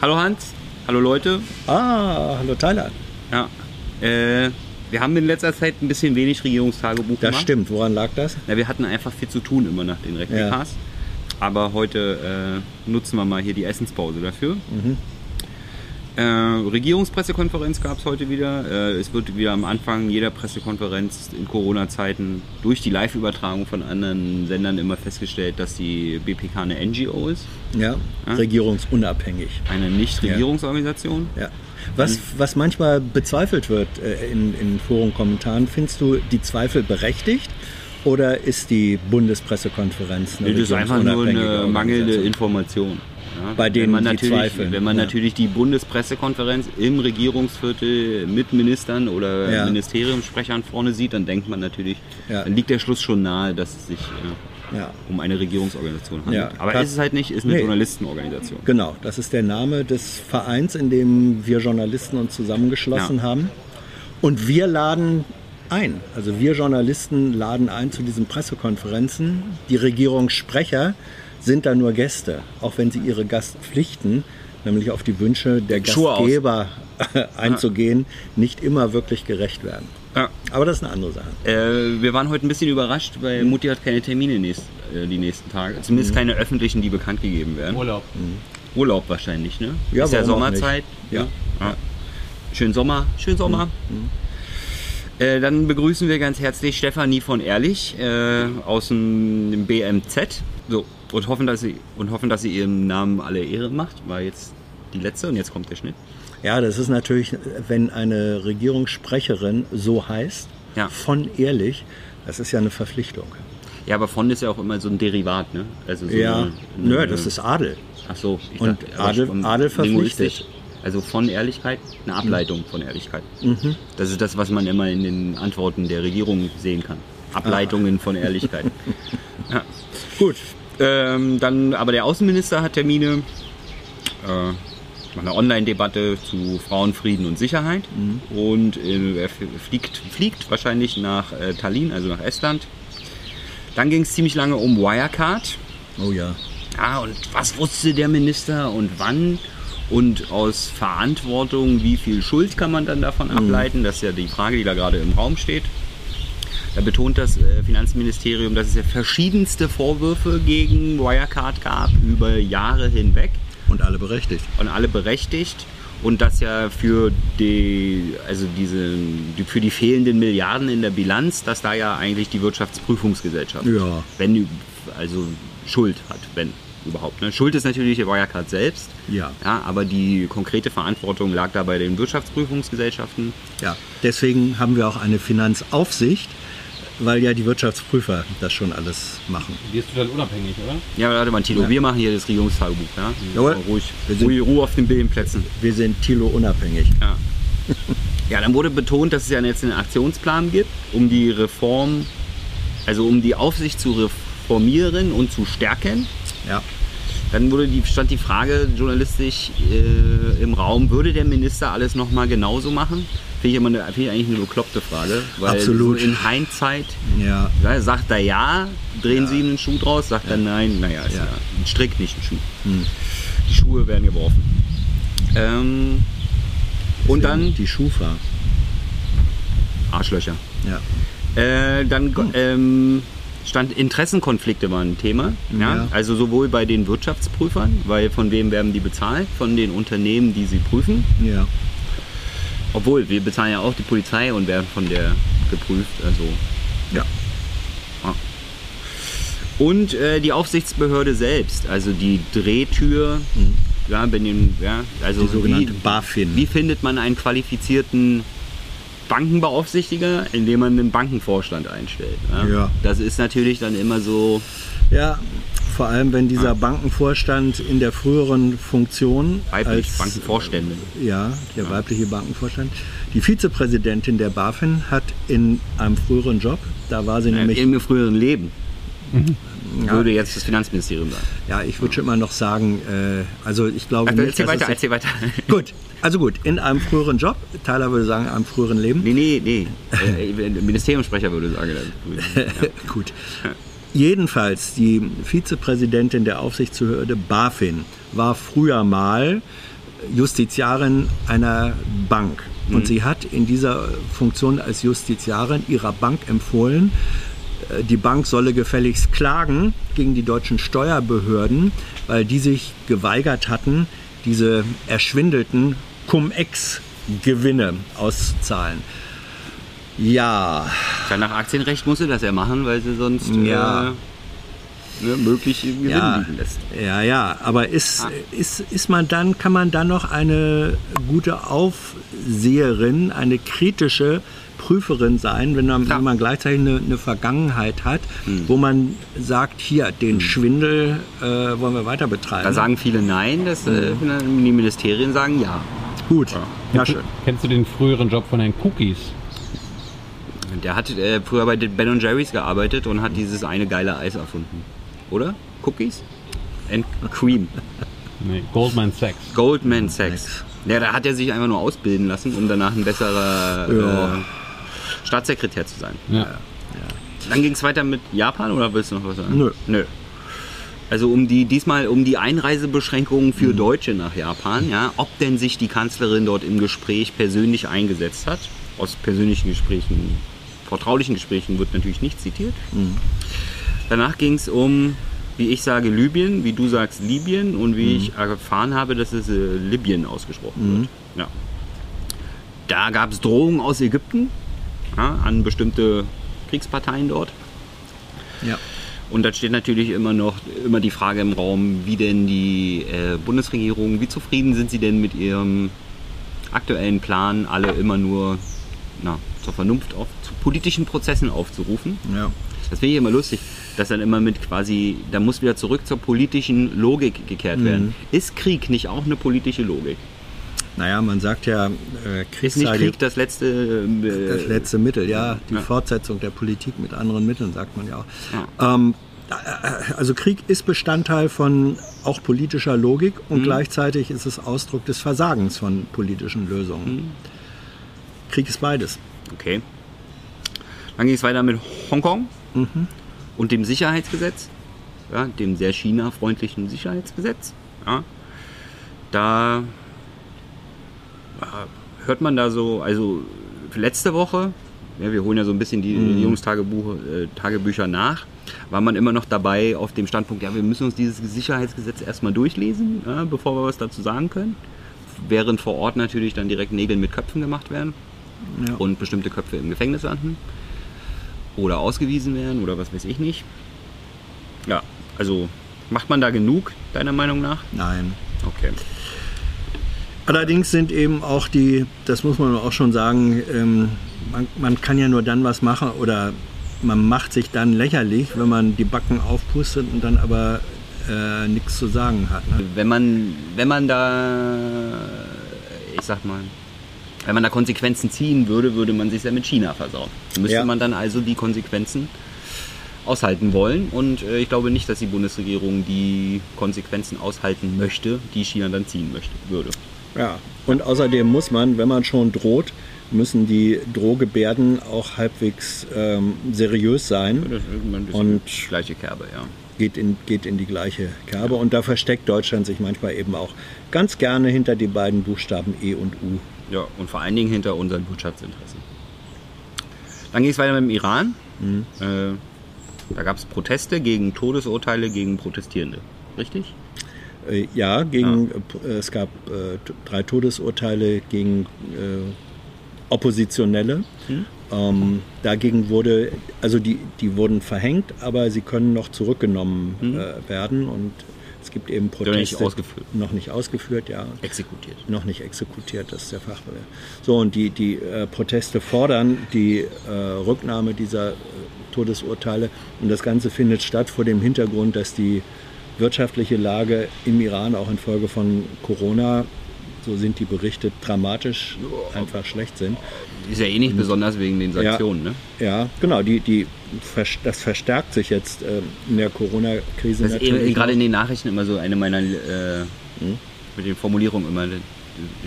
Hallo Hans, hallo Leute. Ah, hallo Tyler. Ja, äh, wir haben in letzter Zeit ein bisschen wenig Regierungstagebuch Das gemacht. stimmt. Woran lag das? Ja, wir hatten einfach viel zu tun immer nach den Replikas. Aber heute äh, nutzen wir mal hier die Essenspause dafür. Äh, Regierungspressekonferenz gab es heute wieder. Äh, es wird wieder am Anfang jeder Pressekonferenz in Corona-Zeiten durch die Live-Übertragung von anderen Sendern immer festgestellt, dass die BPK eine NGO ist, Ja, Ja. regierungsunabhängig. eine Nichtregierungsorganisation. Ja. Was, was manchmal bezweifelt wird äh, in, in Forum-Kommentaren, findest du die Zweifel berechtigt oder ist die Bundespressekonferenz eine Das ist einfach nur eine mangelnde? Information. Ja, Bei denen, man natürlich, zweifeln, Wenn man ja. natürlich die Bundespressekonferenz im Regierungsviertel mit Ministern oder Ja. Ministeriumssprechern vorne sieht, dann denkt man natürlich, dann liegt der Schluss schon nahe, dass es sich äh, Ja. um eine Regierungsorganisation handelt. Ja. Aber Das- ist es halt nicht, ist eine Nee. Journalistenorganisation. Genau, das ist der Name des Vereins, in dem wir Journalisten uns zusammengeschlossen Ja. haben. Und wir laden ein. Also wir Journalisten laden ein zu diesen Pressekonferenzen. Die Regierungssprecher sind da nur Gäste, auch wenn sie ihre Gastpflichten, nämlich auf die Wünsche der Schuhe. Gastgeber einzugehen, nicht immer wirklich gerecht werden. Ja. Aber das ist eine andere Sache. Äh, wir waren heute ein bisschen überrascht, weil Mutti hat keine Termine nächst, äh, die nächsten Tage. Mhm. Zumindest keine öffentlichen, die bekannt gegeben werden. Urlaub. Urlaub wahrscheinlich, ne? Ja, ist ja Sommerzeit. nicht? Ja. ne? ja. Schön Sommer, schön Sommer. Äh, dann begrüßen wir ganz herzlich Stefanie von Ehrlich äh, aus dem BMZ. So, und hoffen, dass sie und hoffen, dass sie ihrem Namen alle Ehre macht. War jetzt die letzte und jetzt kommt der Schnitt. Ja, das ist natürlich, wenn eine Regierungssprecherin so heißt, Ja. von ehrlich, das ist ja eine Verpflichtung. Ja, aber von ist ja auch immer so ein Derivat, ne? Also so Ja, eine- nö, eine- das ist Adel. Ach so, ich Und aber Adel- Adel verpflichtet. Also von Ehrlichkeit eine Ableitung von Ehrlichkeit. Mhm. Das ist das, was man immer in den Antworten der Regierung sehen kann. Ableitungen von Ehrlichkeit. ja. Gut. Ähm, dann, aber der Außenminister hat Termine. Äh, eine Online-Debatte zu Frauenfrieden und Sicherheit. Mhm. Und äh, er fliegt, fliegt wahrscheinlich nach äh, Tallinn, also nach Estland. Dann ging es ziemlich lange um Wirecard. Oh ja. Ja, und was wusste der Minister und wann? Und aus Verantwortung, wie viel Schuld kann man dann davon ableiten? Das ist ja die Frage, die da gerade im Raum steht. Da betont das äh, Finanzministerium, dass es ja verschiedenste Vorwürfe gegen Wirecard gab über Jahre hinweg Und alle berechtigt. und alle berechtigt. Und das ja für die, also diese, die, für die fehlenden Milliarden in der Bilanz, dass da ja eigentlich die Wirtschaftsprüfungsgesellschaft, Ja. wenn, also Schuld hat, wenn überhaupt. Ne? Schuld ist natürlich der Wirecard selbst, Ja. ja, aber die konkrete Verantwortung lag da bei den Wirtschaftsprüfungsgesellschaften. Ja. Deswegen haben wir auch eine Finanzaufsicht, weil ja die Wirtschaftsprüfer das schon alles machen. Die ist total unabhängig, oder? Ja, warte mal, Tilo, wir machen hier das Regierungstagebuch. Ja? Jawohl. Ruhig, Wir sind- Ruhe, Ruhe auf den Bildenplätzen. Wir sind Tilo unabhängig. Ja. ja, dann wurde betont, dass es ja jetzt einen Aktionsplan gibt, um die Reform, also um die Aufsicht zu reformieren und zu stärken. Ja. Dann wurde die, stand die Frage journalistisch äh, im Raum, würde der Minister alles nochmal genauso machen? Finde ich, immer eine, finde ich eigentlich eine bekloppte Frage. Weil Absolut. So in Hindsight Ja. ja, sagt er ja, drehen Ja. Sie ihm einen Schuh draus, sagt er nein, naja, ist ja. Ja. ein Strick, nicht ein Schuh. Hm. Die Schuhe werden geworfen. Ähm, und dann Die Schufa. Arschlöcher. Ja. Äh, dann ähm, stand Interessenkonflikte waren ein Thema. Ja? Ja. Also sowohl bei den Wirtschaftsprüfern, weil von wem werden die bezahlt? Von den Unternehmen, die sie prüfen. Ja. Obwohl, wir bezahlen ja auch die Polizei und werden von der geprüft. Also Ja. Und äh, die Aufsichtsbehörde selbst, also die Drehtür, ja, bei den, ja, also Mhm. Die sogenannte wie, BaFin. wie findet man einen qualifizierten Bankenbeaufsichtiger, indem man einen Bankenvorstand einstellt? Ja? Ja. Das ist natürlich dann immer so, Ja, vor allem wenn dieser Bankenvorstand in der früheren Funktion weiblich, als Bankenvorstände. ja, der weibliche Bankenvorstand, die Vizepräsidentin der BaFin hat in einem früheren Job, da war sie nämlich, Im früheren Leben, ja, würde jetzt das Finanzministerium sagen. ja, ich würde schon immer noch sagen, äh, also ich glaube Ach, nicht, erzähl weiter, erzähl weiter. gut, also gut, in einem früheren Job, Tyler würde sagen, einem früheren Leben, Nee, nee, nee. Äh, Ministeriumssprecher würde sagen. Ja. Gut. Jedenfalls, die Vizepräsidentin der Aufsichtsbehörde BaFin war früher mal Justiziarin einer Bank. Und sie hat in dieser Funktion als Justiziarin ihrer Bank empfohlen, äh, die Bank solle gefälligst klagen gegen die deutschen Steuerbehörden, weil die sich geweigert hatten, diese erschwindelten Cum-Ex-Gewinne auszuzahlen. Ja. Ja, nach Aktienrecht muss sie das ja machen, weil sie sonst Ja. äh, ne, möglich Gewinn Ja, liegen lässt. ja, ja, aber ist, ist, ist man dann, kann man dann noch eine gute Aufseherin, eine kritische Prüferin sein, wenn man, Klar. wenn man gleichzeitig eine, eine Vergangenheit hat, wo man sagt, hier, den Schwindel äh, wollen wir weiter betreiben. Da sagen viele Nein, das, äh, die Ministerien sagen Ja. Gut, ja, Kennst, schön. du, kennst du den früheren Job von den Cookies? Der hat äh, früher bei den Ben Jerry's gearbeitet und hat dieses eine geile Eis erfunden. Oder? Cookies? And Cream. Nee, Goldman Sachs. Goldman Sachs. Ja, da hat er sich einfach nur ausbilden lassen, um danach ein besserer Ja. äh, Staatssekretär zu sein. Ja. Dann ging es weiter mit Japan oder willst du noch was sagen? Nö. Nö. Also um die diesmal um die Einreisebeschränkungen für Deutsche nach Japan, ja, ob denn sich die Kanzlerin dort im Gespräch persönlich eingesetzt hat. Aus persönlichen Gesprächen, vertraulichen Gesprächen wird natürlich nicht zitiert. Danach ging es um, wie ich sage, Libyen, wie du sagst Libyen und wie ich erfahren habe, dass es äh, Libyen ausgesprochen wird. Ja. Da gab es Drohungen aus Ägypten ja, an bestimmte Kriegsparteien dort. Ja. Und dann steht natürlich immer noch immer die Frage im Raum, wie denn die äh, Bundesregierung, wie zufrieden sind sie denn mit ihrem aktuellen Plan, alle immer nur na, zur Vernunft auf, zu politischen Prozessen aufzurufen. Ja. Das finde ich immer lustig, dass dann immer mit quasi, da muss wieder zurück zur politischen Logik gekehrt werden. Ist Krieg nicht auch eine politische Logik? Naja, man sagt ja, äh, Krieg Ist nicht sei Krieg das letzte? Äh, das letzte Mittel, ja. Die Ja. Fortsetzung der Politik mit anderen Mitteln, sagt man ja auch. Ähm, äh, also Krieg ist Bestandteil von auch politischer Logik und gleichzeitig ist es Ausdruck des Versagens von politischen Lösungen. Krieg ist beides. Okay. Dann ging es weiter mit Hongkong und dem Sicherheitsgesetz, ja, dem sehr China-freundlichen Sicherheitsgesetz. Ja. Da ja, hört man da so, also letzte Woche, ja, wir holen ja so ein bisschen die Regierungstagebücher äh, Tagebücher nach, war man immer noch dabei auf dem Standpunkt, ja, wir müssen uns dieses Sicherheitsgesetz erstmal durchlesen, ja, bevor wir was dazu sagen können. Während vor Ort natürlich dann direkt Nägel mit Köpfen gemacht werden Ja. und bestimmte Köpfe im Gefängnis landen oder ausgewiesen werden oder was weiß ich nicht. Ja, also macht man da genug, deiner Meinung nach? Nein. Okay. Allerdings sind eben auch die, das muss man auch schon sagen, ähm, man, man kann ja nur dann was machen oder man macht sich dann lächerlich, wenn man die Backen aufpustet und dann aber äh, nichts zu sagen hat. Ne? Wenn man, wenn man da, ich sag mal, wenn man da Konsequenzen ziehen würde, würde man sich ja mit China versauen. Müsste Ja. man dann also die Konsequenzen aushalten wollen. Und äh, ich glaube nicht, dass die Bundesregierung die Konsequenzen aushalten möchte, die China dann ziehen möchte, würde. Ja. Und außerdem muss man, wenn man schon droht, müssen die Drohgebärden auch halbwegs ähm, seriös sein. Das ist Und- gleiche Kerbe, ja. Geht in, geht in die gleiche Kerbe. Und da versteckt Deutschland sich manchmal eben auch ganz gerne hinter die beiden Buchstaben E und U. Ja, und vor allen Dingen hinter unseren Wirtschaftsinteressen. Dann ging es weiter mit dem Iran. Äh, da gab es Proteste gegen Todesurteile gegen Protestierende. Richtig? Äh, ja, gegen, äh, es gab äh, drei Todesurteile gegen äh, Oppositionelle. Ähm, dagegen wurde, also die, die wurden verhängt, aber sie können noch zurückgenommen äh, werden und es gibt eben Proteste. nicht ausgeführt. Noch nicht ausgeführt, ja. Exekutiert. Noch nicht exekutiert, das ist der Fachbegriff. So, und die, die äh, Proteste fordern die äh, Rücknahme dieser äh, Todesurteile. Und das Ganze findet statt vor dem Hintergrund, dass die wirtschaftliche Lage im Iran auch infolge von Corona, so sind die Berichte, dramatisch einfach schlecht sind. Ist ja eh nicht besonders wegen den Sanktionen, ne? Ja, genau, die, die, das verstärkt sich jetzt äh, in der Corona-Krise Das ist eh, natürlich. gerade in den Nachrichten immer so eine meiner, äh, mit den Formulierungen immer,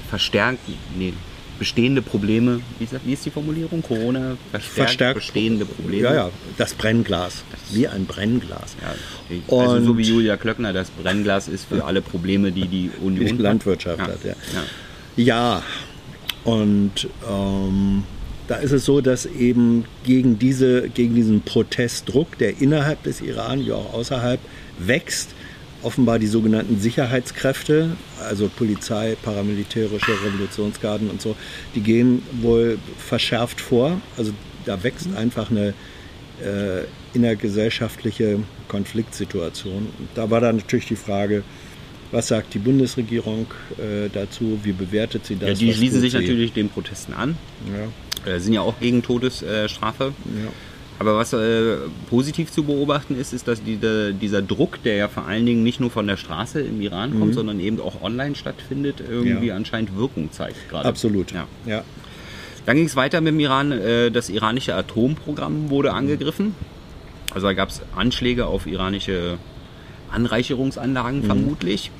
verstärkt, nee, bestehende Probleme, wie ist, das, wie ist die Formulierung? Corona verstärkt, Verstärkt. bestehende Probleme. Ja, ja, das Brennglas. Wie ein Brennglas. Ja, die- also Und- so wie Julia Klöckner, das Brennglas ist für alle Probleme, die die Union Die hat. Landwirtschaft ja. hat, ja. Ja. Ja, und ähm, da ist es so, dass eben gegen, diese, gegen diesen Protestdruck, der innerhalb des Iran wie auch außerhalb wächst, offenbar die sogenannten Sicherheitskräfte, also Polizei, paramilitärische Revolutionsgarden und so, die gehen wohl verschärft vor. Also da wächst einfach eine äh, innergesellschaftliche Konfliktsituation. Und da war dann natürlich die Frage, was sagt die Bundesregierung äh, dazu? Wie bewertet sie das? Ja, die schließen sich sie? natürlich den Protesten an, Ja, äh, sind ja auch gegen Todesstrafe. ja. Aber was äh, positiv zu beobachten ist, ist, dass die, der, dieser Druck, der ja vor allen Dingen nicht nur von der Straße im Iran kommt, sondern eben auch online stattfindet, irgendwie Ja. anscheinend Wirkung zeigt gerade. Absolut. Ja. Ja. Dann ging es weiter mit dem Iran. Äh, das iranische Atomprogramm wurde angegriffen. Also da gab es Anschläge auf iranische Anreicherungsanlagen vermutlich.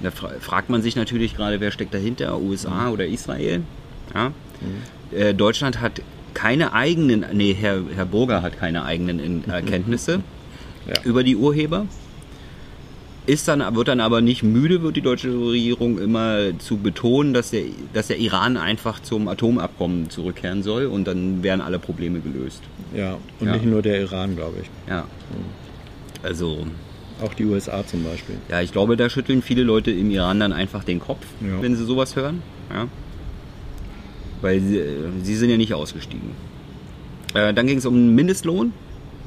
Und da fra fragt man sich natürlich gerade, wer steckt dahinter, USA oder Israel. Ja? Äh, Deutschland hat keine eigenen, nee, Herr, Herr Burger hat keine eigenen Erkenntnisse Ja. über die Urheber. Ist dann, wird dann aber nicht müde, wird die deutsche Regierung immer zu betonen, dass der, dass der Iran einfach zum Atomabkommen zurückkehren soll und dann wären alle Probleme gelöst. ja. Und Ja. nicht nur der Iran, glaube ich. Ja. Also, Auch die USA zum Beispiel. ja, ich glaube, da schütteln viele Leute im Iran dann einfach den Kopf, Ja. wenn sie sowas hören. Ja. Weil sie, sie sind ja nicht ausgestiegen. Äh, dann ging es um den Mindestlohn.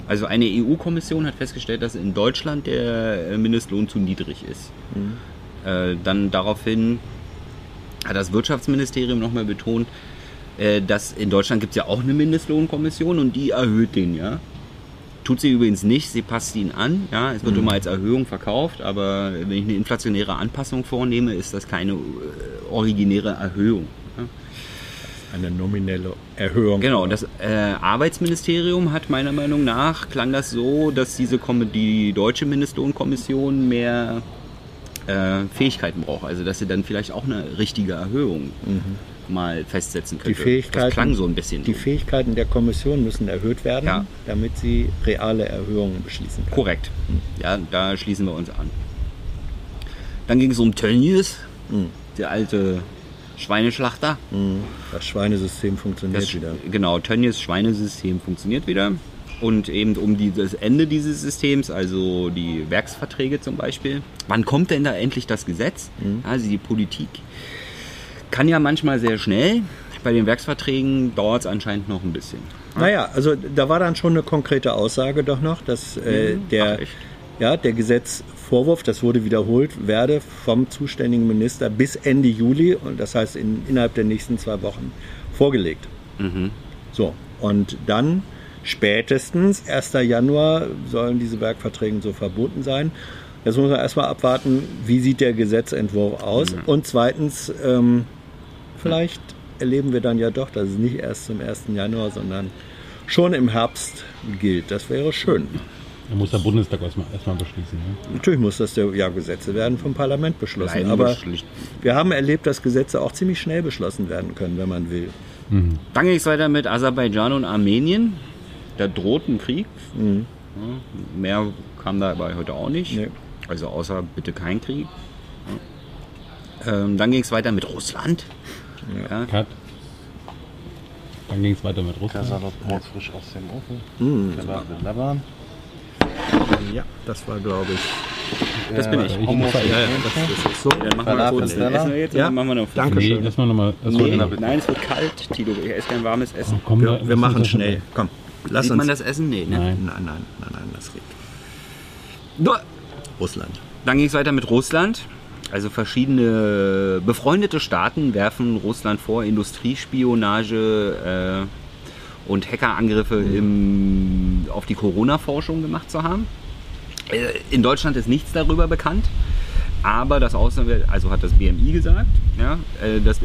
Also eine EU-Kommission hat festgestellt, dass in Deutschland der äh, Mindestlohn zu niedrig ist. Äh, dann daraufhin hat das Wirtschaftsministerium nochmal betont, äh, dass in Deutschland gibt es ja auch eine Mindestlohnkommission und die erhöht den, ja. Tut sie übrigens nicht, sie passt ihn an. Ja, es wird immer als Erhöhung verkauft, aber wenn ich eine inflationäre Anpassung vornehme, ist das keine äh, originäre Erhöhung. Eine nominelle Erhöhung. Genau, das äh, Arbeitsministerium hat meiner Meinung nach, klang das so, dass diese Kom die deutsche Mindestlohnkommission mehr äh, Fähigkeiten braucht. Also dass sie dann vielleicht auch eine richtige Erhöhung mal festsetzen Die könnte. Fähigkeiten, das klang so ein bisschen Die. Fähigkeiten der Kommission müssen erhöht werden, Ja. damit sie reale Erhöhungen beschließen kann. Korrekt. Ja, da schließen wir uns an. Dann ging es um Tönnies, der alte Schweineschlachter. Mhm. Das Schweinesystem funktioniert Das, wieder. genau, Tönnies Schweinesystem funktioniert wieder. Und eben um die, das Ende dieses Systems, also die Werksverträge zum Beispiel. Wann kommt denn da endlich das Gesetz? Also die Politik kann ja manchmal sehr schnell. Bei den Werksverträgen dauert es anscheinend noch ein bisschen. Naja, also da war dann schon eine konkrete Aussage doch noch, dass äh, der, Ach, ja, der Gesetzvorwurf, das wurde wiederholt, werde vom zuständigen Minister bis Ende Juli, und das heißt in, innerhalb der nächsten zwei Wochen, vorgelegt. Mhm. So, und dann spätestens 1. Januar sollen diese Werkverträge so verboten sein. Jetzt muss man erstmal abwarten, wie sieht der Gesetzentwurf aus. Und zweitens, ähm, vielleicht erleben wir dann ja doch, dass es nicht erst zum 1. Januar, sondern schon im Herbst gilt. Das wäre schön. Da muss der Bundestag erstmal erstmal beschließen. Ne? Natürlich muss das, der, ja, Gesetze werden vom Parlament beschlossen. Bleiben aber beschlicht- wir haben erlebt, dass Gesetze auch ziemlich schnell beschlossen werden können, wenn man will. Dann ging es weiter mit Aserbaidschan und Armenien. Da droht ein Krieg. Ja, mehr kam dabei heute auch nicht. Nee. Also außer bitte kein Krieg. Ja. Ähm, dann ging es weiter mit Russland. Ja. Cut. Dann ging es weiter mit Russland. Kasalot frisch aus dem Ofen. War Laban. Ja, das war, glaube ich. Das bin ich. ich Homo sagen, Ja, Das ist so. Machen wir Falafel kurz. Stella? Essen jetzt Ja. machen wir noch? Danke. Nee, schön. erstmal nochmal. Nee, nein, es wird kalt, Tilo. Ich esse kein warmes Essen. Komm, Wir, wir machen schnell. Komm, lass Sieht uns. man das Essen? Nee, ne? Nein. Nein, nein, nein, nein, das riecht. Nur- Russland. Dann ging es weiter mit Russland. Also verschiedene befreundete Staaten werfen Russland vor, Industriespionage äh, und Hackerangriffe im, auf die Corona-Forschung gemacht zu haben. Äh, in Deutschland ist nichts darüber bekannt, aber das Auswärtige, also hat das BMI gesagt, ja, äh, das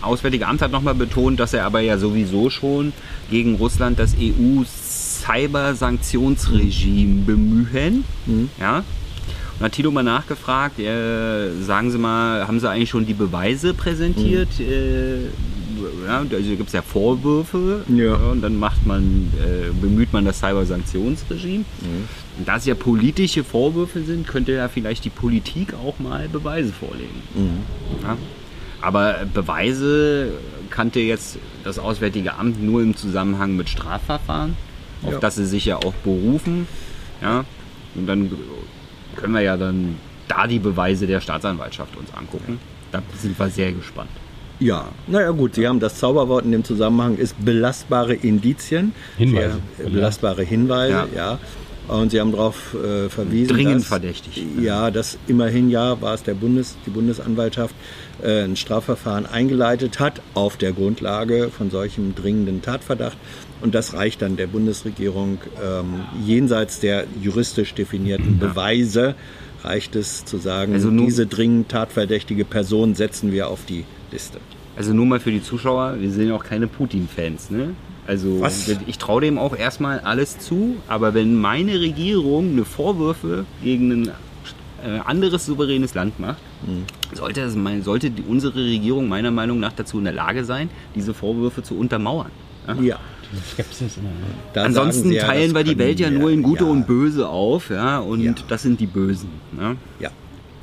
Auswärtige Amt hat nochmal betont, dass er aber ja sowieso schon gegen Russland das EU-Cyber-Sanktionsregime bemühen. Ja, Und hat Tilo mal nachgefragt, äh, sagen Sie mal, haben Sie eigentlich schon die Beweise präsentiert? Mhm. Äh, ja, also gibt es ja Vorwürfe Ja. und dann macht man, äh, bemüht man das Cybersanktionsregime. Mhm. Und da es ja politische Vorwürfe sind, könnte ja vielleicht die Politik auch mal Beweise vorlegen. Mhm. Ja? Aber Beweise kannte jetzt das Auswärtige Amt nur im Zusammenhang mit Strafverfahren, auf Ja. das sie sich ja auch berufen. Ja? Und dann können wir ja dann da die Beweise der Staatsanwaltschaft uns angucken. Da sind wir sehr gespannt. Ja, naja gut, Sie haben das Zauberwort in dem Zusammenhang ist belastbare Indizien. Hinweise. Sie, belastbare Hinweise, ja. Ja. Und Sie haben darauf äh, verwiesen, Dringend dass, verdächtig. Ja, dass immerhin ja war es der Bundes, die Bundesanwaltschaft äh, ein Strafverfahren eingeleitet hat auf der Grundlage von solchem dringenden Tatverdacht. Und das reicht dann der Bundesregierung ähm, jenseits der juristisch definierten Beweise reicht es zu sagen, Also nun- diese dringend tatverdächtige Person setzen wir auf die Liste. Also nur mal für die Zuschauer, wir sind ja auch keine Putin-Fans, ne? Also Was? ich traue dem auch erstmal alles zu, aber wenn meine Regierung eine Vorwürfe gegen ein äh, anderes souveränes Land macht, Mhm. sollte, es sollte die, unsere Regierung meiner Meinung nach dazu in der Lage sein, diese Vorwürfe zu untermauern. Ja? Ja. Skepsis immer. ne? Da Ansonsten ja, teilen wir die Welt ja nur in gute ja, und böse auf, ja, und Ja. das sind die Bösen. Ja? Ja,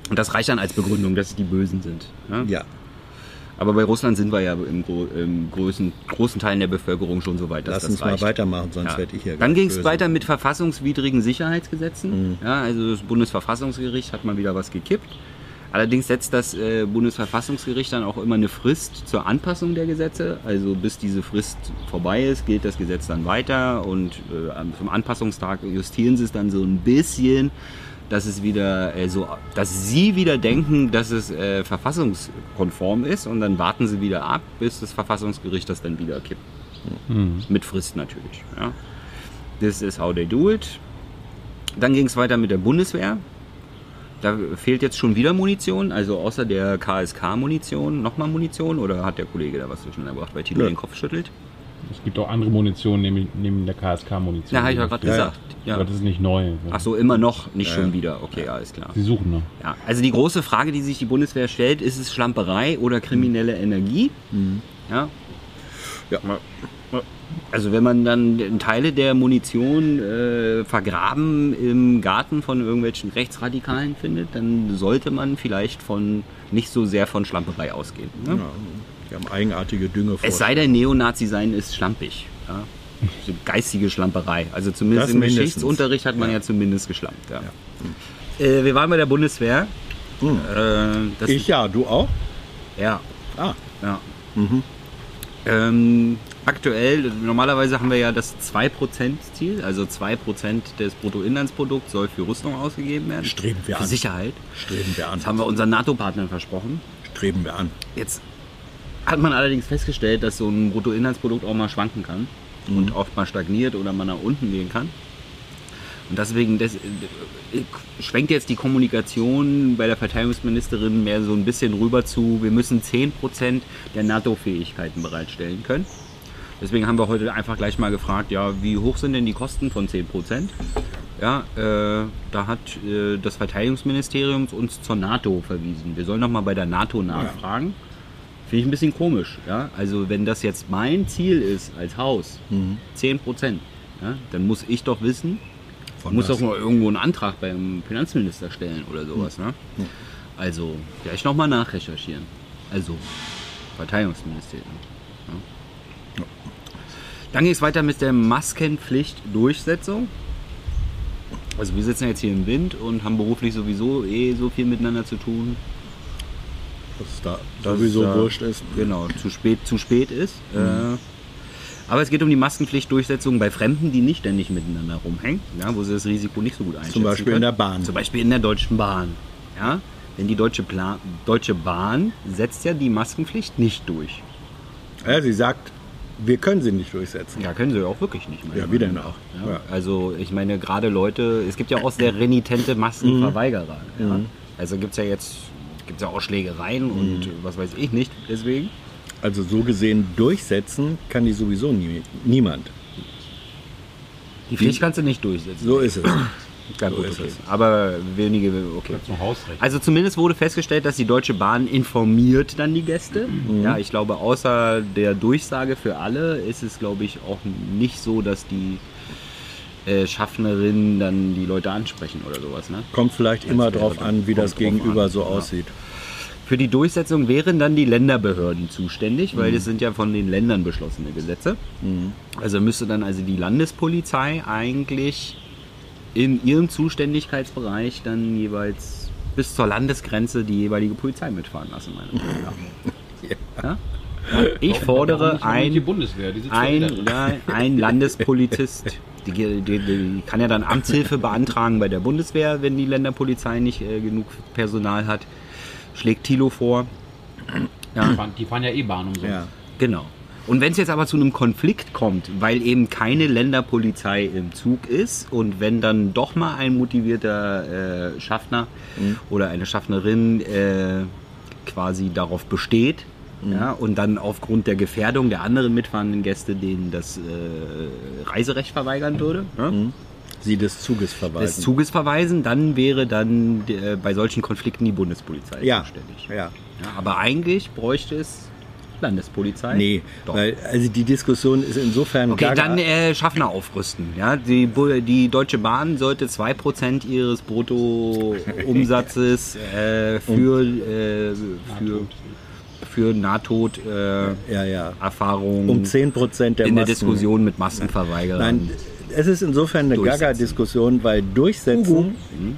Und das reicht dann als Begründung, dass es die Bösen sind. Ja? Aber bei Russland sind wir ja im, gro im großen, großen Teilen der Bevölkerung schon so weit, dass Lass das uns reicht. mal weitermachen, sonst Ja. werde ich hier Dann ging es weiter mit verfassungswidrigen Sicherheitsgesetzen. Mhm. Ja, also das Bundesverfassungsgericht hat mal wieder was gekippt. Allerdings setzt das äh, Bundesverfassungsgericht dann auch immer eine Frist zur Anpassung der Gesetze. Also bis diese Frist vorbei ist, gilt das Gesetz dann weiter und äh, am- zum Anpassungstag justieren sie es dann so ein bisschen, dass es wieder äh, so, dass sie wieder denken, dass es äh, verfassungskonform ist und dann warten sie wieder ab, bis das Verfassungsgericht das dann wieder kippt. Mit Frist natürlich. Ja. This is how they do it. Dann ging es weiter mit der Bundeswehr. Da fehlt jetzt schon wieder Munition, also außer der KSK-Munition nochmal Munition oder hat der Kollege da was durcheinander gebracht, weil Tilo Nö. den Kopf schüttelt? Es gibt auch andere Munition neben, neben der KSK-Munition. Ja, hab ich ja gerade gesagt. Ja. Aber das ist nicht neu. Ach so, immer noch, nicht Ja, schon ja. wieder. Okay, alles klar. Sie suchen noch. Ja, also die große Frage, die sich die Bundeswehr stellt, ist es Schlamperei oder kriminelle Energie? Ja. Ja. Also wenn man dann Teile der Munition äh, vergraben im Garten von irgendwelchen Rechtsradikalen findet, dann sollte man vielleicht von nicht so sehr von Schlamperei ausgehen. Ne? Ja, die haben eigenartige Dünge Es sei denn, Neonazi sein ist schlampig. Ja? So geistige Schlamperei. Also zumindest Das im mindestens. Geschichtsunterricht hat man ja, Ja. zumindest geschlampt. Ja. Äh, wir waren bei der Bundeswehr. Äh, das, Ich ja, du auch? ja, Ah, ja. Ähm, aktuell, normalerweise haben wir ja das 2%-Ziel, also 2% des Bruttoinlandsprodukts soll für Rüstung ausgegeben werden. Streben wir für an. Sicherheit. streben wir an. Das haben wir unseren NATO-Partnern versprochen. Streben wir an. Jetzt hat man allerdings festgestellt, dass so ein Bruttoinlandsprodukt auch mal schwanken kann und oft mal stagniert oder mal nach unten gehen kann. Und deswegen des, äh, schwenkt jetzt die Kommunikation bei der Verteidigungsministerin mehr so ein bisschen rüber zu, wir müssen 10% der NATO-Fähigkeiten bereitstellen können. Deswegen haben wir heute einfach gleich mal gefragt, ja, wie hoch sind denn die Kosten von 10%? Ja, äh, da hat äh, das Verteidigungsministerium uns zur NATO verwiesen. Wir sollen noch mal bei der NATO nachfragen. Finde ich ein bisschen komisch. Ja? Also wenn das jetzt mein Ziel ist als Haus, 10 Prozent, ja, dann muss ich doch wissen, Von muss was? doch mal irgendwo einen Antrag beim Finanzminister stellen oder sowas. Ne? Also vielleicht nochmal nachrecherchieren. Also Verteidigungsministerium. Ja. Dann geht es weiter mit der Maskenpflicht-Durchsetzung. Also wir sitzen jetzt hier im Wind und haben beruflich sowieso eh so viel miteinander zu tun. Dass es da dass sowieso es da- wurscht ist. Genau, zu spät, zu spät ist. Äh, aber es geht um die Maskenpflichtdurchsetzung bei Fremden, die nicht ständig miteinander rumhängen, ja, wo sie das Risiko nicht so gut einschätzen Zum Beispiel können. in der Bahn. Zum Beispiel in der Deutschen Bahn. Ja? Denn die Deutsche, Pla Deutsche Bahn setzt ja die Maskenpflicht nicht durch. Ja, sie sagt, wir können sie nicht durchsetzen. Ja, können sie auch wirklich nicht. Ja, wie denn auch? Ja. Ja. Also ich meine, gerade Leute, es gibt ja auch sehr renitente Maskenverweigerer. Mhm. Ja. Also gibt es ja jetzt gibt's ja auch Schlägereien und Mhm. was weiß ich nicht deswegen. Also so gesehen durchsetzen kann die sowieso nie, niemand. Die Pflicht kannst du nicht durchsetzen. So ist es. Ja, So gut, ist okay. es. Aber wenige, okay. Zum Hausrecht. Also zumindest wurde festgestellt, dass die Deutsche Bahn informiert dann die Gäste. Ja, ich glaube, außer der Durchsage für alle ist es, glaube ich, auch nicht so, dass die äh, Schaffnerinnen dann die Leute ansprechen oder sowas. Ne? Kommt vielleicht immer drauf an, wie das Gegenüber an, so ja. aussieht. Für die Durchsetzung wären dann die Länderbehörden zuständig, weil das sind ja von den Ländern beschlossene Gesetze. Also müsste dann also die Landespolizei eigentlich in ihrem Zuständigkeitsbereich dann jeweils bis zur Landesgrenze die jeweilige Polizei mitfahren lassen, meiner Meinung nach. Ja? Ich fordere ein, Bundeswehr, die sitzt ein, ja ja, ein Landespolizist. Die, die, die kann ja dann Amtshilfe beantragen bei der Bundeswehr, wenn die Länderpolizei nicht äh, genug Personal hat. Schlägt Thilo vor. Die fahren, die fahren ja eh Bahn umsonst. Ja. Genau. Und wenn es jetzt aber zu einem Konflikt kommt, weil eben keine Länderpolizei im Zug ist und wenn dann doch mal ein motivierter äh, Schaffner oder eine Schaffnerin äh, quasi darauf besteht ja, und dann aufgrund der Gefährdung der anderen mitfahrenden Gäste denen das äh, Reiserecht verweigern würde, ne? Sie des Zuges verweisen. des Zuges verweisen, dann wäre dann äh, bei solchen Konflikten die Bundespolizei ja. zuständig. ja. Ja, aber eigentlich bräuchte es Landespolizei. Nee, Doch. weil also die Diskussion ist insofern Okay, gaga. dann äh, Schaffner aufrüsten. Ja? Die, die Deutsche Bahn sollte 2% ihres Bruttoumsatzes äh, für, äh, für, für Nahtod äh, Um 10 Prozent der in der. Diskussion mit Maskenverweigerern. Nein, es ist insofern eine. Gaga-Diskussion, weil durchsetzen,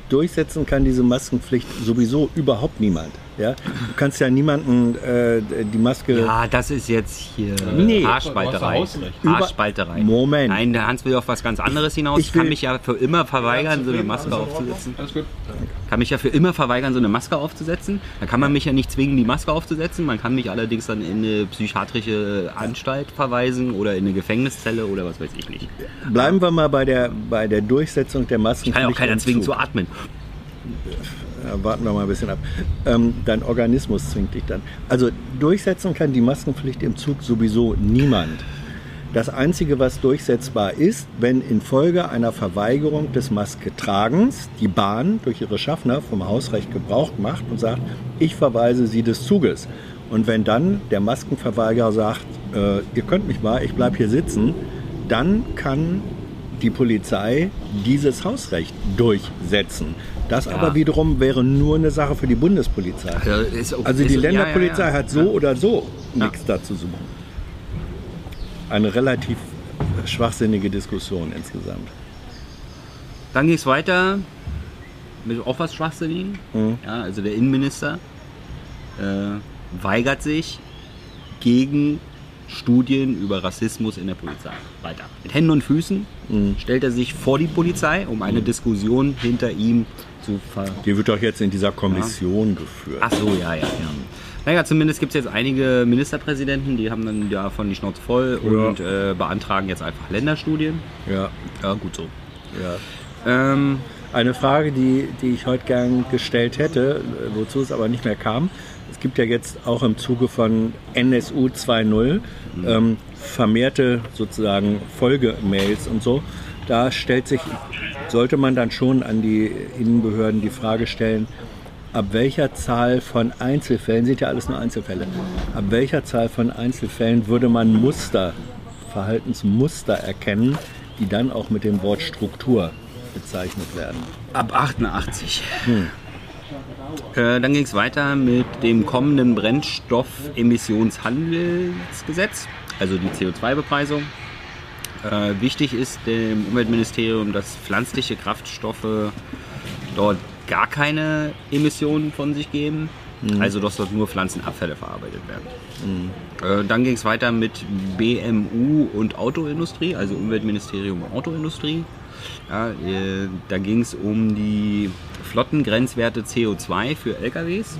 durchsetzen kann diese Maskenpflicht sowieso überhaupt niemand. Ja? Du kannst ja niemanden äh, die Maske. Ja, das ist jetzt hier Nee. Haarspalterei. Haarspalterei. Moment. Nein, der Hans will auf was ganz anderes hinaus. Ich Ich kann mich ja für immer verweigern, so eine Maske aufzusetzen. Alles gut. Kann mich ja für immer verweigern, so eine Maske aufzusetzen. Dann kann man mich ja nicht zwingen, die Maske aufzusetzen. Man kann mich allerdings dann in eine psychiatrische Anstalt verweisen oder in eine Gefängniszelle oder was weiß ich nicht. Bleiben wir mal bei der, bei der Durchsetzung der Maskenpflicht. Kann ja auch keiner zwingen zu atmen. Ja, warten wir mal ein bisschen ab. Ähm, dein Organismus zwingt dich dann. Also durchsetzen kann die Maskenpflicht im Zug sowieso niemand. Das Einzige, was durchsetzbar ist, wenn infolge einer Verweigerung des Masketragens die Bahn durch ihre Schaffner vom Hausrecht Gebrauch macht und sagt, ich verweise Sie des Zuges. Und wenn dann der Maskenverweigerer sagt, äh, ihr könnt mich mal, ich bleibe hier sitzen, dann kann die Polizei dieses Hausrecht durchsetzen. Das aber wiederum wäre nur eine Sache für die Bundespolizei. Ja, ist okay. Also die Ist- ja, ja, Länderpolizei ja. hat so oder so nichts dazu zu suchen. Eine relativ schwachsinnige Diskussion insgesamt. Dann ging es weiter mit auch was Schwachsinnigen. Mhm. Ja, also der Innenminister äh, weigert sich gegen Studien über Rassismus in der Polizei. Weiter. Mit Händen und Füßen Mhm. stellt er sich vor die Polizei, um eine Diskussion hinter ihm zu ver Die wird doch jetzt in dieser Kommission geführt. Ach so, ja, ja, ja. Naja, zumindest gibt es jetzt einige Ministerpräsidenten, die haben dann davon die Schnauze voll Ja. und äh, beantragen jetzt einfach Länderstudien. Ja, Ja, gut so. ja. Ähm, Eine Frage, die, die ich heute gern gestellt hätte, wozu es aber nicht mehr kam. Es gibt ja jetzt auch im Zuge von NSU 2.0 ähm, vermehrte sozusagen Folgemails und so. Da stellt sich, sollte man dann schon an die Innenbehörden die Frage stellen, ab welcher Zahl von Einzelfällen, sind ja alles nur Einzelfälle, ab welcher Zahl von Einzelfällen würde man Muster, Verhaltensmuster erkennen, die dann auch mit dem Wort Struktur bezeichnet werden. ab 88. Äh, dann ging es weiter mit dem kommenden Brennstoffemissionshandelsgesetz, also die CO2-Bepreisung. Äh, wichtig ist dem Umweltministerium, dass pflanzliche Kraftstoffe dort gar keine Emissionen von sich geben. Also dass dort nur Pflanzenabfälle verarbeitet werden. Äh, dann ging es weiter mit BMU und Autoindustrie, also Umweltministerium und Autoindustrie. Ja, äh, da ging es um die Flottengrenzwerte CO2 für LKWs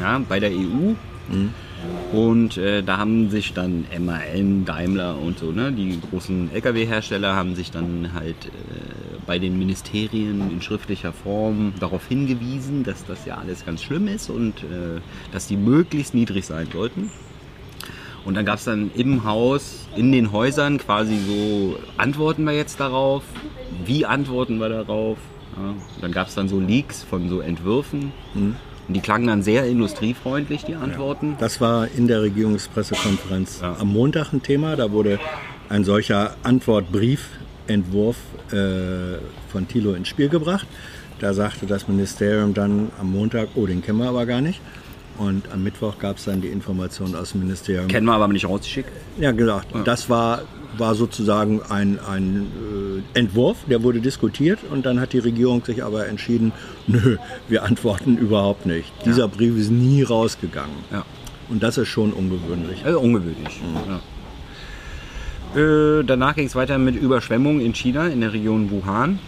ja, bei der EU. Und äh, da haben sich dann MAN, Daimler und so, ne, die großen Lkw-Hersteller haben sich dann halt äh, bei den Ministerien in schriftlicher Form darauf hingewiesen, dass das ja alles ganz schlimm ist und äh, dass die möglichst niedrig sein sollten. Und dann gab es dann im Haus, in den Häusern quasi so, antworten wir jetzt darauf? Wie antworten wir darauf? Ja, dann gab es dann so Leaks von so Entwürfen. Und die klangen dann sehr industriefreundlich, die Antworten. Das war in der Regierungspressekonferenz Ja. am Montag ein Thema. Da wurde ein solcher Antwortbriefentwurf äh, von Thilo ins Spiel gebracht. Da sagte das Ministerium dann am Montag, oh, den kennen wir aber gar nicht. Und am Mittwoch gab es dann die Information aus dem Ministerium. Kennen wir aber nicht rausgeschickt. Ja, genau. Das war, war sozusagen ein, ein äh, Entwurf, der wurde diskutiert und dann hat die Regierung sich aber entschieden, nö, wir antworten überhaupt nicht. Dieser Brief ist nie rausgegangen. Ja. Und das ist schon ungewöhnlich. Also ungewöhnlich. Ja. Äh, danach ging es weiter mit Überschwemmungen in China, in der Region Wuhan.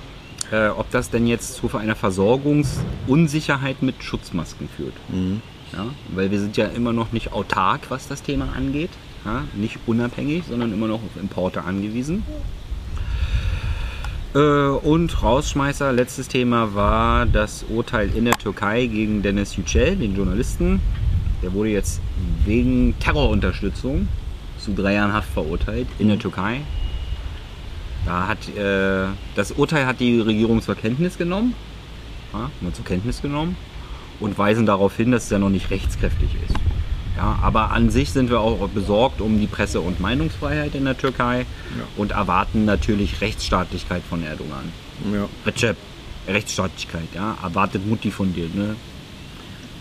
Äh, ob das denn jetzt zu einer Versorgungsunsicherheit mit Schutzmasken führt. Ja, weil wir sind ja immer noch nicht autark, was das Thema angeht. Ja, nicht unabhängig, sondern immer noch auf Importe angewiesen. Äh, und Rausschmeißer, letztes Thema war das Urteil in der Türkei gegen Dennis Yücel, den Journalisten. Der wurde jetzt wegen Terrorunterstützung zu drei Jahren Haft verurteilt in der Türkei. Da hat, äh, das Urteil hat die Regierung zur Kenntnis genommen. Ja, nur zur Kenntnis genommen und weisen darauf hin, dass es ja noch nicht rechtskräftig ist. Ja, aber an sich sind wir auch besorgt um die Presse- und Meinungsfreiheit in der Türkei und erwarten natürlich Rechtsstaatlichkeit von Erdogan. Ja. Recep, Rechtsstaatlichkeit, ja, erwartet Mutti von dir, ne?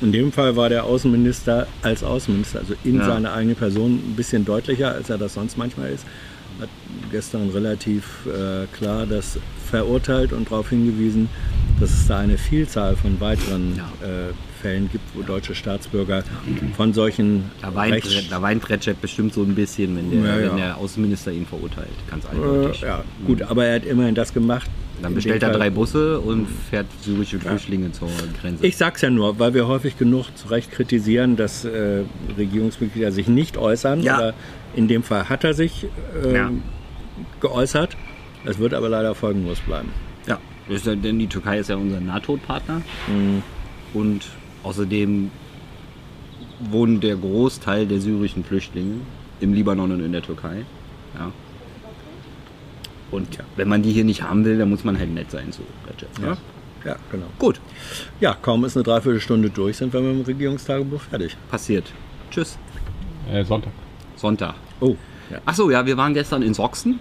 In dem Fall war der Außenminister als Außenminister, also in Ja. seiner eigenen Person, ein bisschen deutlicher, als er das sonst manchmal ist. Hat gestern relativ äh, klar das verurteilt und darauf hingewiesen, dass es da eine Vielzahl von weiteren Ja. äh, Fällen gibt, wo deutsche Staatsbürger von solchen Da weint, da weint Recep bestimmt so ein bisschen, wenn der, Ja, ja. wenn der Außenminister ihn verurteilt. Ganz äh, eindeutig. ja, gut, aber er hat immerhin das gemacht. Dann bestellt er drei Busse und fährt syrische Flüchtlinge zur Grenze. Ich sag's ja nur, weil wir häufig genug zu Recht kritisieren, dass äh, Regierungsmitglieder sich nicht äußern. Ja. Aber in dem Fall hat er sich äh, Ja. geäußert. Es wird aber leider folgenlos bleiben. Ja, ja, denn die Türkei ist ja unser NATO-Partner. Und außerdem wohnt der Großteil der syrischen Flüchtlinge im Libanon und in der Türkei. Ja. Und wenn man die hier nicht haben will, dann muss man halt nett sein zu Recep. Ja. Ja, genau. Gut, Ja, kaum ist eine Dreiviertelstunde durch, sind wir mit dem Regierungstagebuch fertig. passiert. Tschüss. Äh, Sonntag. Sonntag. Oh, ja. Achso, ja, wir waren gestern in Sachsen.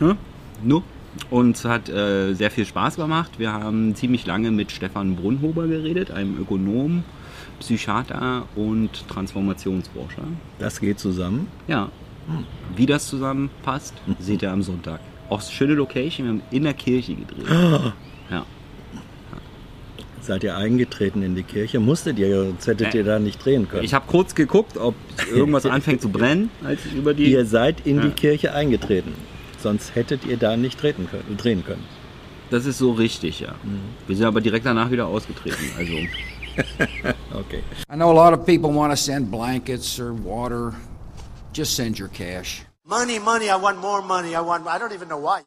Ja, no. Und es hat äh, sehr viel Spaß gemacht. Wir haben ziemlich lange mit Stefan Brunhuber geredet, einem Ökonom, Psychiater und Transformationsforscher. das geht zusammen. Ja. Wie das zusammenpasst, seht ihr am Sonntag. Auch schöne Location, wir haben in der Kirche gedreht. Ja. Seid ihr eingetreten in die Kirche? Musstet ihr, sonst hättet Äh, ihr da nicht drehen können. Ich habe kurz geguckt, ob irgendwas anfängt zu brennen, als ich über die. ihr seid in Ja. die Kirche eingetreten. Sonst hättet ihr da nicht treten können, drehen können. Das ist so richtig, ja. Wir sind aber direkt danach wieder ausgetreten. Also. Okay. I know a lot of people want to send blankets or water. Just send your cash. Money, money, I want more money. I want, I don't even know why.